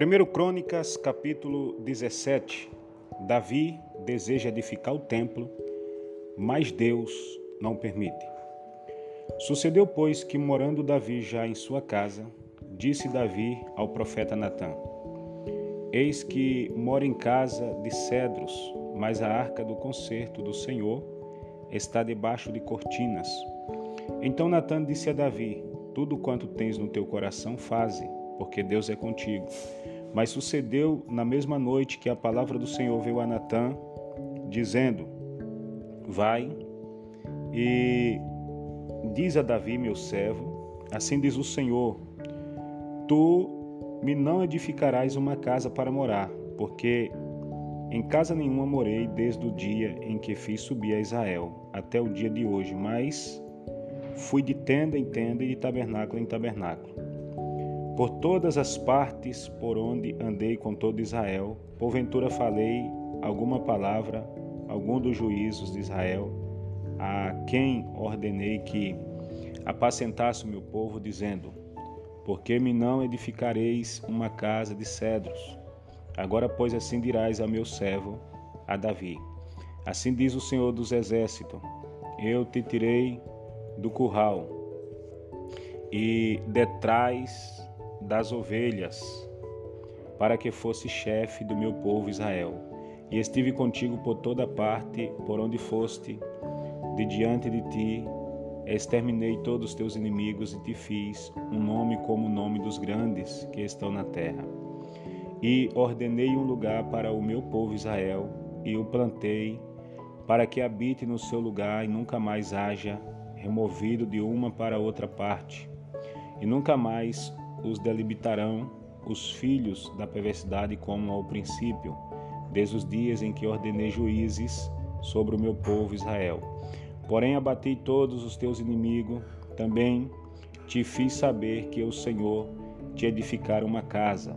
1 Crônicas, capítulo 17. Davi deseja edificar o templo, mas Deus não permite. Sucedeu, pois, que morando Davi já em sua casa, disse Davi ao profeta Natã: Eis que moro em casa de cedros, mas a arca do concerto do Senhor está debaixo de cortinas. Então Natã disse a Davi: Tudo quanto tens no teu coração, faze porque Deus é contigo. Mas sucedeu na mesma noite que a palavra do Senhor veio a Natã, dizendo: Vai e diz a Davi, meu servo, assim diz o Senhor: Tu me não edificarás uma casa para morar, porque em casa nenhuma morei desde o dia em que fiz subir a Israel até o dia de hoje, mas fui de tenda em tenda e de tabernáculo em tabernáculo. Por todas as partes por onde andei com todo Israel, porventura falei alguma palavra, algum dos juízos de Israel, a quem ordenei que apacentasse o meu povo, dizendo: Por que me não edificareis uma casa de cedros? Agora, pois, assim dirás a meu servo, a Davi: Assim diz o Senhor dos Exércitos: Eu te tirei do curral e detrás das ovelhas, para que fosse chefe do meu povo Israel. E estive contigo por toda parte, por onde foste, de diante de ti, exterminei todos os teus inimigos e te fiz um nome como o nome dos grandes que estão na terra. E ordenei um lugar para o meu povo Israel, e o plantei, para que habite no seu lugar e nunca mais haja removido de uma para outra parte, e nunca mais os delimitarão os filhos da perversidade como ao princípio, desde os dias em que ordenei juízes sobre o meu povo Israel. Porém abati todos os teus inimigos, também te fiz saber que o Senhor te edificar uma casa,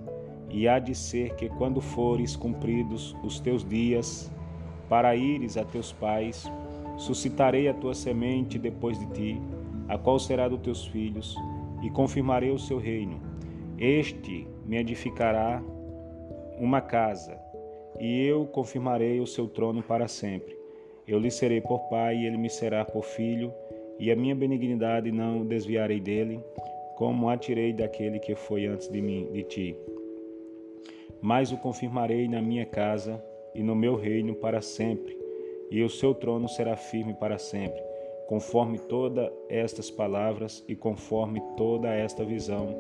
e há de ser que quando fores cumpridos os teus dias, para ires a teus pais, suscitarei a tua semente depois de ti, a qual será dos teus filhos, e confirmarei o seu reino. Este me edificará uma casa, e eu confirmarei o seu trono para sempre. Eu lhe serei por pai, e ele me será por filho, e a minha benignidade não desviarei dele, como a tirei daquele que foi antes de mim, de ti. Mas o confirmarei na minha casa e no meu reino para sempre, e o seu trono será firme para sempre conforme todas estas palavras e conforme toda esta visão.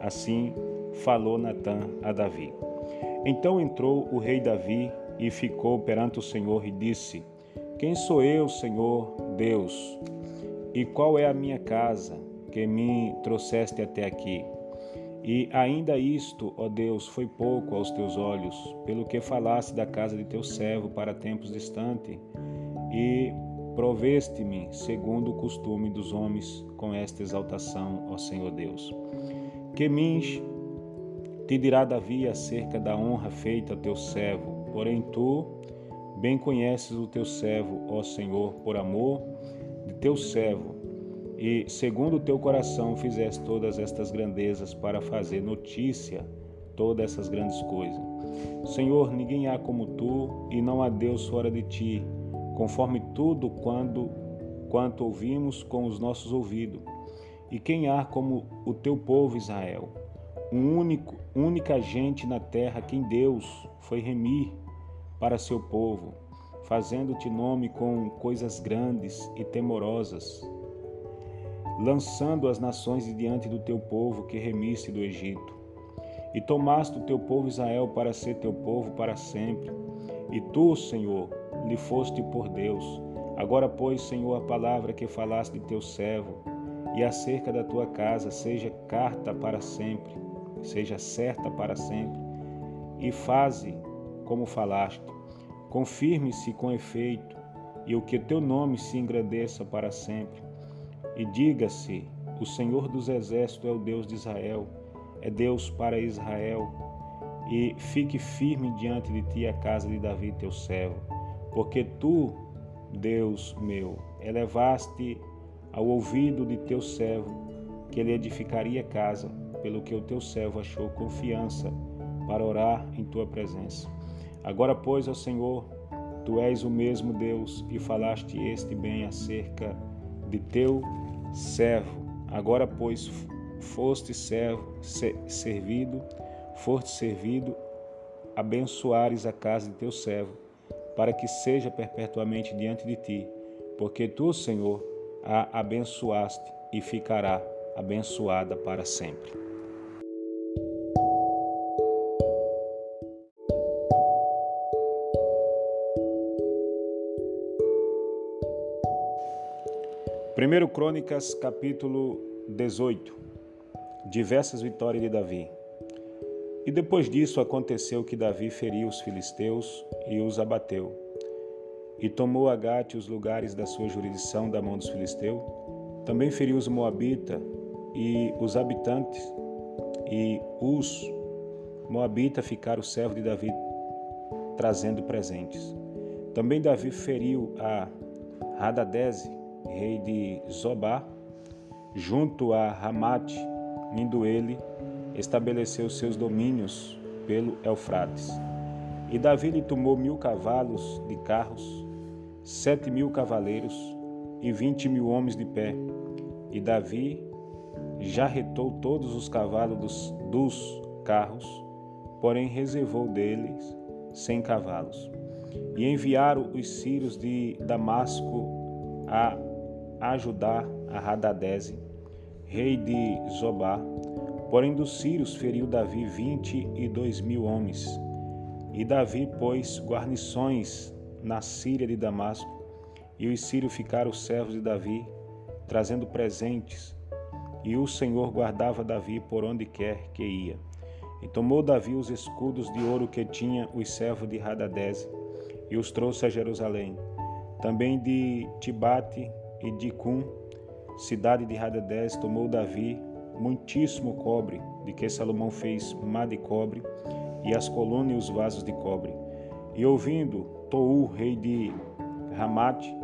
Assim falou Natã a Davi. Então entrou o rei Davi e ficou perante o Senhor e disse: Quem sou eu, Senhor Deus? E qual é a minha casa que me trouxeste até aqui? E ainda isto, ó Deus, foi pouco aos teus olhos, pelo que falaste da casa de teu servo para tempos distantes, e Proveste-me segundo o costume dos homens com esta exaltação, ó Senhor Deus. Que mins te dirá Davi acerca da honra feita ao teu servo, porém tu bem conheces o teu servo, ó Senhor, por amor de teu servo, e segundo o teu coração fizeste todas estas grandezas para fazer notícia todas essas grandes coisas. Senhor, ninguém há como tu, e não há Deus fora de ti conforme tudo quando quanto ouvimos com os nossos ouvidos. E quem há como o teu povo Israel, um único, única gente na terra quem Deus foi remir para seu povo, fazendo-te nome com coisas grandes e temorosas, lançando as nações diante do teu povo que remiste do Egito. E tomaste o teu povo Israel para ser teu povo para sempre. E tu, Senhor, lhe foste por Deus. Agora, pois, Senhor, a palavra que falaste de teu servo e acerca da tua casa seja carta para sempre, seja certa para sempre, e faze como falaste. Confirme-se com efeito, e o que teu nome se engrandeça para sempre. E diga-se: o Senhor dos exércitos é o Deus de Israel, é Deus para Israel. E fique firme diante de ti a casa de Davi, teu servo porque tu, Deus meu, elevaste ao ouvido de teu servo que ele edificaria casa, pelo que o teu servo achou confiança para orar em tua presença. Agora, pois, ó Senhor, tu és o mesmo Deus e falaste este bem acerca de teu servo. Agora, pois, foste servo, servido, foste servido, abençoares a casa de teu servo, para que seja perpetuamente diante de ti, porque tu, Senhor, a abençoaste e ficará abençoada para sempre. Primeiro Crônicas, capítulo 18. Diversas vitórias de Davi. E depois disso aconteceu que Davi feriu os filisteus e os abateu. E tomou a Gate os lugares da sua jurisdição da mão dos filisteus. Também feriu os moabitas e os habitantes, e os moabitas ficaram servos de Davi, trazendo presentes. Também Davi feriu a Hadadese, rei de Zobá, junto a Ramate, indo ele estabeleceu seus domínios pelo Eufrates. E Davi lhe tomou mil cavalos de carros, sete mil cavaleiros e vinte mil homens de pé. E Davi já retou todos os cavalos dos, dos carros, porém reservou deles cem cavalos. E enviaram os sírios de Damasco a ajudar a Hadadese, rei de Zobá. Porém dos sírios feriu Davi vinte e dois mil homens. E Davi pôs guarnições na Síria de Damasco, e os sírios ficaram servos de Davi, trazendo presentes e o Senhor guardava Davi por onde quer que ia. E tomou Davi os escudos de ouro que tinha os servos de Hadadese e os trouxe a Jerusalém. Também de Tibate e de Cum, cidade de Hadadese, tomou Davi muitíssimo cobre, de que Salomão fez má de cobre, e as colunas e os vasos de cobre. E ouvindo Tou, rei de Ramate,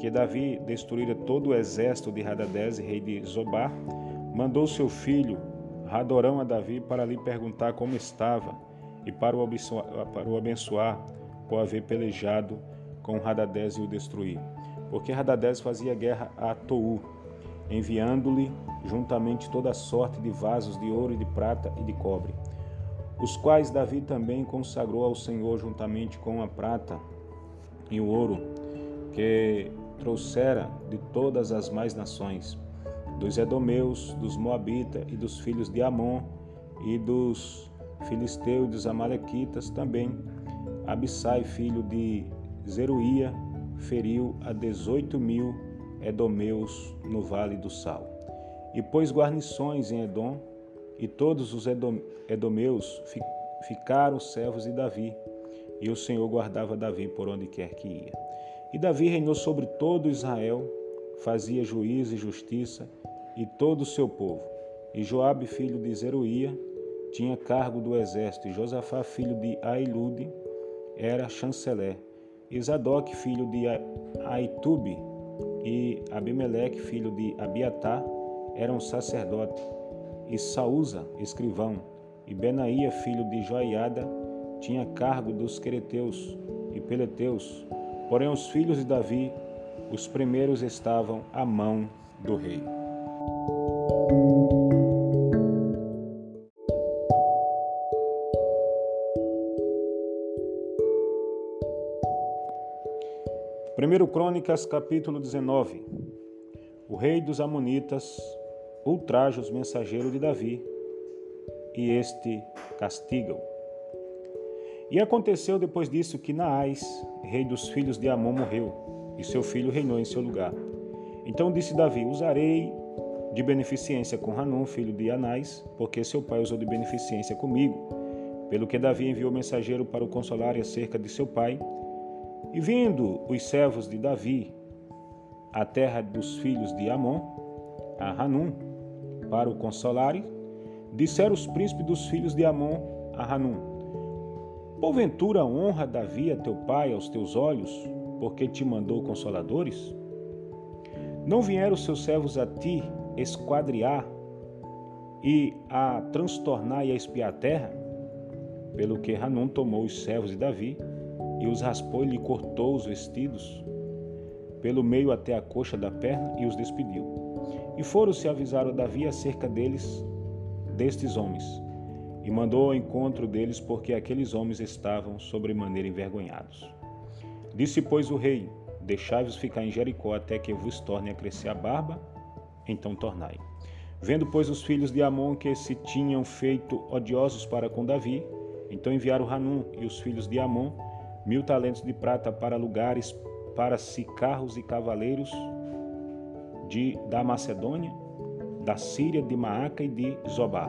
que Davi destruíra todo o exército de Hadadese, rei de Zobar, mandou seu filho Radorão a Davi para lhe perguntar como estava e para o abençoar, para o abençoar por haver pelejado com Hadadés e o destruir. Porque Hadadés fazia guerra a Tou, enviando-lhe juntamente toda sorte de vasos de ouro e de prata e de cobre, os quais Davi também consagrou ao Senhor juntamente com a prata e o ouro que trouxera de todas as mais nações dos Edomeus, dos Moabitas e dos filhos de Amon e dos Filisteus e dos Amalequitas também. Abissai, filho de Zeruía, feriu a dezoito mil Edomeus no Vale do Sal. E pôs guarnições em Edom, e todos os Edomeus ficaram servos de Davi, e o Senhor guardava Davi por onde quer que ia. E Davi reinou sobre todo Israel, fazia juízo e justiça, e todo o seu povo. E Joabe, filho de Zeruía, tinha cargo do exército, e Josafá, filho de Ailude, era chanceler. E Zadok, filho de Aitube, e Abimeleque, filho de Abiatá, eram sacerdote, e Saúza, escrivão, e Benaía, filho de Joiada, tinha cargo dos quereteus e peleteus. Porém, os filhos de Davi, os primeiros estavam à mão do rei. Primeiro Crônicas, capítulo 19. O rei dos amonitas ultraja os mensageiros de Davi, e este castigam. E aconteceu depois disso que Naás, rei dos filhos de Amon, morreu, e seu filho reinou em seu lugar. Então disse Davi: Usarei de beneficência com Hanum, filho de Anás, porque seu pai usou de beneficência comigo. Pelo que Davi enviou mensageiro para o consolar acerca de seu pai. E vindo os servos de Davi à terra dos filhos de Amon, a Hanum, para o consolarem, disseram os príncipes dos filhos de Amon a Hanum: Porventura honra Davi a teu pai aos teus olhos, porque te mandou consoladores? Não vieram seus servos a ti esquadriar e a transtornar e a espiar a terra? pelo que Hanun tomou os servos de Davi e os raspou e lhe cortou os vestidos pelo meio até a coxa da perna e os despediu. E foram-se avisar a Davi acerca deles, destes homens, e mandou ao encontro deles porque aqueles homens estavam sobremaneira envergonhados. Disse, pois, o rei: Deixai-vos ficar em Jericó até que vos torne a crescer a barba, então tornai. Vendo, pois, os filhos de Amon que se tinham feito odiosos para com Davi, então enviaram Hanum e os filhos de Amon mil talentos de prata para lugares para si carros e cavaleiros de, da Macedônia, da Síria, de Maaca e de Zobá.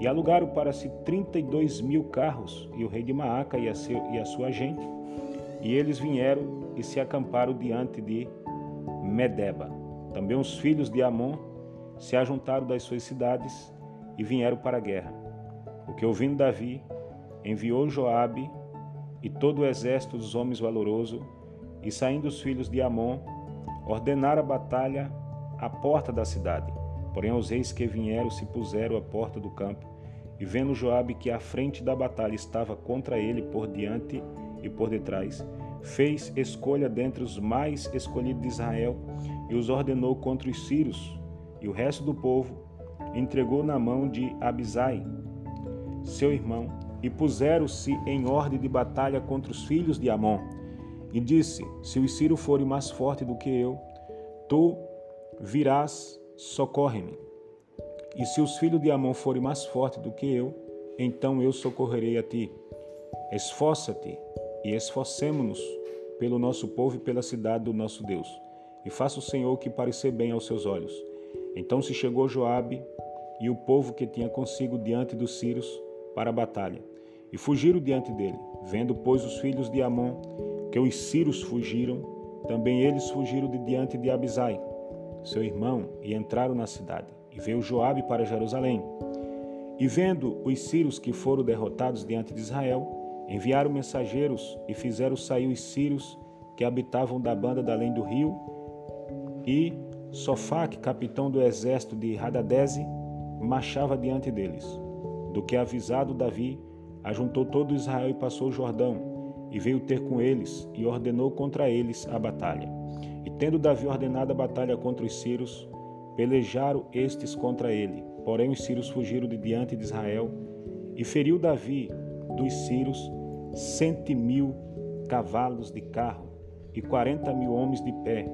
E alugaram para si trinta e dois mil carros, e o rei de Maaca e a, seu, e a sua gente. E eles vieram e se acamparam diante de Medeba. Também os filhos de Amon se ajuntaram das suas cidades e vieram para a guerra. O que ouvindo Davi, enviou Joabe e todo o exército dos homens valorosos, e saindo os filhos de Amon, ordenaram a batalha à porta da cidade. Porém os reis que vieram se puseram à porta do campo, e vendo Joabe que a frente da batalha estava contra ele por diante e por detrás, fez escolha dentre os mais escolhidos de Israel e os ordenou contra os sírios, e o resto do povo entregou na mão de Abisai, seu irmão, e puseram-se em ordem de batalha contra os filhos de Amon. E disse: Se os sírios forem mais fortes do que eu, tu virás, socorre-me. E se os filhos de Amon forem mais fortes do que eu, então eu socorrerei a ti. Esforça-te e esforcemo-nos pelo nosso povo e pela cidade do nosso Deus. E faça o Senhor o que parecer bem aos seus olhos. Então se chegou Joabe e o povo que tinha consigo diante dos sírios para a batalha, e fugiram diante dele. Vendo, pois, os filhos de Amon que os sírios fugiram, também eles fugiram de diante de Abisai, seu irmão, e entraram na cidade. E veio Joabe para Jerusalém. E vendo os sírios que foram derrotados diante de Israel, enviaram mensageiros e fizeram sair os sírios que habitavam da banda da além do rio, e Sofaque, capitão do exército de Hadadeze, marchava diante deles. Do que avisado Davi, ajuntou todo Israel e passou o Jordão, e veio ter com eles e ordenou contra eles a batalha. E tendo Davi ordenado a batalha contra os sírios, pelejaram estes contra ele. Porém os sírios fugiram de diante de Israel e feriu Davi dos sírios cento mil cavalos de carro e quarenta mil homens de pé.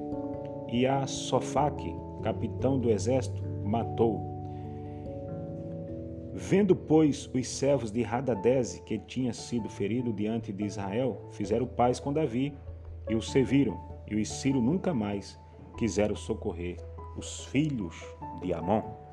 E a Sofaque, capitão do exército, matou Vendo, pois, os servos de Hadadeze que tinha sido ferido diante de Israel, fizeram paz com Davi e o serviram, e os Ciro nunca mais quiseram socorrer os filhos de Amon.